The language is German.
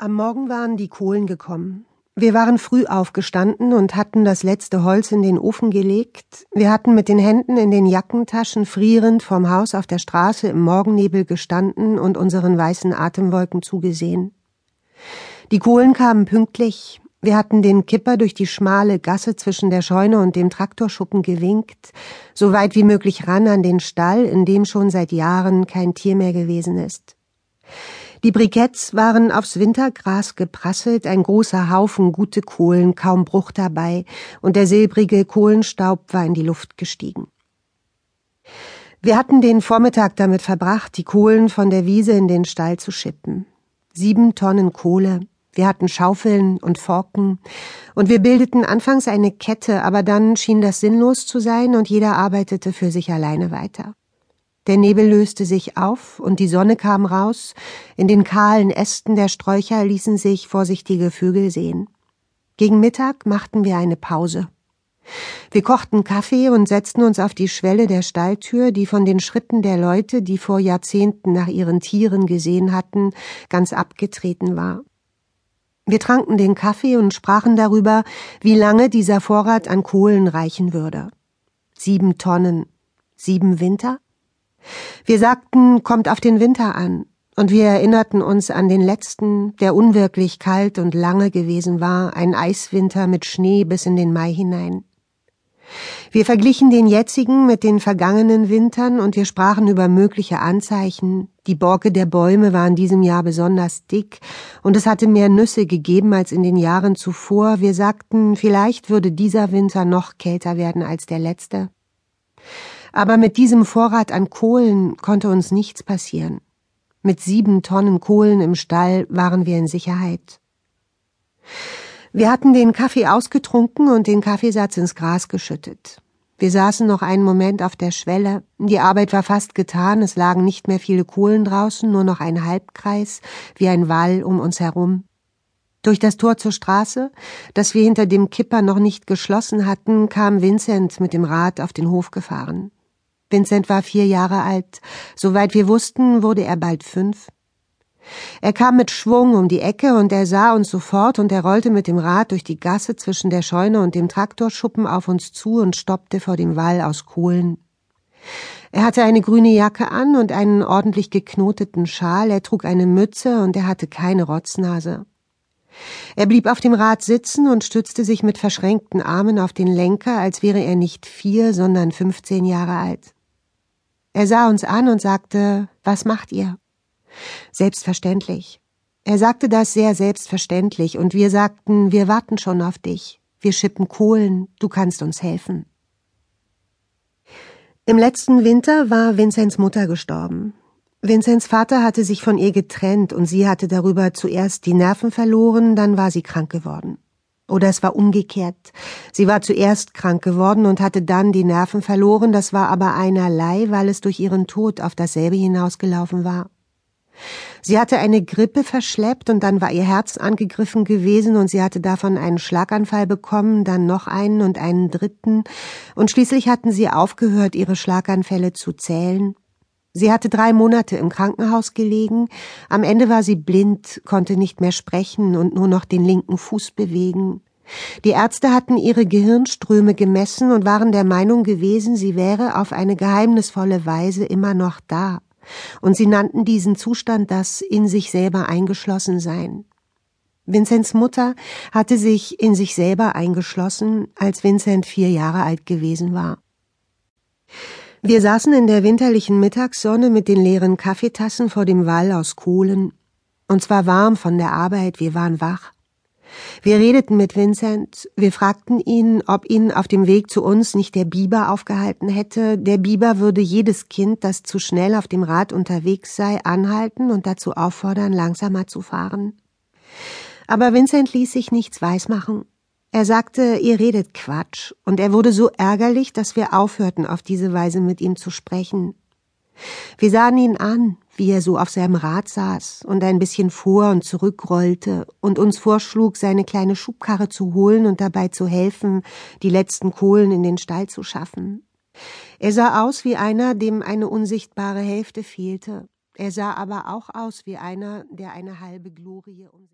Am Morgen waren die Kohlen gekommen. Wir waren früh aufgestanden und hatten das letzte Holz in den Ofen gelegt. Wir hatten mit den Händen in den Jackentaschen frierend vom Haus auf der Straße im Morgennebel gestanden und unseren weißen Atemwolken zugesehen. Die Kohlen kamen pünktlich. Wir hatten den Kipper durch die schmale Gasse zwischen der Scheune und dem Traktorschuppen gewinkt, so weit wie möglich ran an den Stall, in dem schon seit Jahren kein Tier mehr gewesen ist. Die Briketts waren aufs Wintergras geprasselt, ein großer Haufen gute Kohlen, kaum Bruch dabei, und der silbrige Kohlenstaub war in die Luft gestiegen. Wir hatten den Vormittag damit verbracht, die Kohlen von der Wiese in den Stall zu schippen. Sieben Tonnen Kohle. Wir hatten Schaufeln und Forken, und wir bildeten anfangs eine Kette, aber dann schien das sinnlos zu sein, und jeder arbeitete für sich alleine weiter. Der Nebel löste sich auf und die Sonne kam raus, in den kahlen Ästen der Sträucher ließen sich vorsichtige Vögel sehen. Gegen Mittag machten wir eine Pause. Wir kochten Kaffee und setzten uns auf die Schwelle der Stalltür, die von den Schritten der Leute, die vor Jahrzehnten nach ihren Tieren gesehen hatten, ganz abgetreten war. Wir tranken den Kaffee und sprachen darüber, wie lange dieser Vorrat an Kohlen reichen würde. Sieben Tonnen. Sieben Winter? Wir sagten, kommt auf den Winter an, und wir erinnerten uns an den letzten, der unwirklich kalt und lange gewesen war, ein Eiswinter mit Schnee bis in den Mai hinein. Wir verglichen den jetzigen mit den vergangenen Wintern und wir sprachen über mögliche Anzeichen. Die Borke der Bäume war in diesem Jahr besonders dick und es hatte mehr Nüsse gegeben als in den Jahren zuvor. Wir sagten, vielleicht würde dieser Winter noch kälter werden als der letzte. Aber mit diesem Vorrat an Kohlen konnte uns nichts passieren. Mit sieben Tonnen Kohlen im Stall waren wir in Sicherheit. Wir hatten den Kaffee ausgetrunken und den Kaffeesatz ins Gras geschüttet. Wir saßen noch einen Moment auf der Schwelle. Die Arbeit war fast getan, es lagen nicht mehr viele Kohlen draußen, nur noch ein Halbkreis, wie ein Wall um uns herum. Durch das Tor zur Straße, das wir hinter dem Kipper noch nicht geschlossen hatten, kam Vincent mit dem Rad auf den Hof gefahren. Vincent war vier Jahre alt. Soweit wir wussten, wurde er bald fünf. Er kam mit Schwung um die Ecke und er sah uns sofort und er rollte mit dem Rad durch die Gasse zwischen der Scheune und dem Traktorschuppen auf uns zu und stoppte vor dem Wall aus Kohlen. Er hatte eine grüne Jacke an und einen ordentlich geknoteten Schal, er trug eine Mütze und er hatte keine Rotznase. Er blieb auf dem Rad sitzen und stützte sich mit verschränkten Armen auf den Lenker, als wäre er nicht vier, sondern fünfzehn Jahre alt. Er sah uns an und sagte, was macht ihr? Selbstverständlich. Er sagte das sehr selbstverständlich, und wir sagten, wir warten schon auf dich. Wir schippen Kohlen, du kannst uns helfen. Im letzten Winter war Vinzenz Mutter gestorben. Vinzenz Vater hatte sich von ihr getrennt und sie hatte darüber zuerst die Nerven verloren, dann war sie krank geworden. Oder es war umgekehrt. Sie war zuerst krank geworden und hatte dann die Nerven verloren, das war aber einerlei, weil es durch ihren Tod auf dasselbe hinausgelaufen war. Sie hatte eine Grippe verschleppt und dann war ihr Herz angegriffen gewesen und sie hatte davon einen Schlaganfall bekommen, dann noch einen und einen dritten und schließlich hatten sie aufgehört, ihre Schlaganfälle zu zählen. Sie hatte drei Monate im Krankenhaus gelegen, am Ende war sie blind, konnte nicht mehr sprechen und nur noch den linken Fuß bewegen. Die Ärzte hatten ihre Gehirnströme gemessen und waren der Meinung gewesen, sie wäre auf eine geheimnisvolle Weise immer noch da, und sie nannten diesen Zustand das in sich selber eingeschlossen sein. Vincents Mutter hatte sich in sich selber eingeschlossen, als Vincent vier Jahre alt gewesen war. Wir saßen in der winterlichen Mittagssonne mit den leeren Kaffeetassen vor dem Wall aus Kohlen. Uns war warm von der Arbeit, wir waren wach. Wir redeten mit Vincent, wir fragten ihn, ob ihn auf dem Weg zu uns nicht der Biber aufgehalten hätte. Der Biber würde jedes Kind, das zu schnell auf dem Rad unterwegs sei, anhalten und dazu auffordern, langsamer zu fahren. Aber Vincent ließ sich nichts weismachen. Er sagte, ihr redet Quatsch, und er wurde so ärgerlich, dass wir aufhörten, auf diese Weise mit ihm zu sprechen. Wir sahen ihn an, wie er so auf seinem Rad saß und ein bisschen vor und zurückrollte und uns vorschlug, seine kleine Schubkarre zu holen und dabei zu helfen, die letzten Kohlen in den Stall zu schaffen. Er sah aus wie einer, dem eine unsichtbare Hälfte fehlte. Er sah aber auch aus wie einer, der eine halbe Glorie um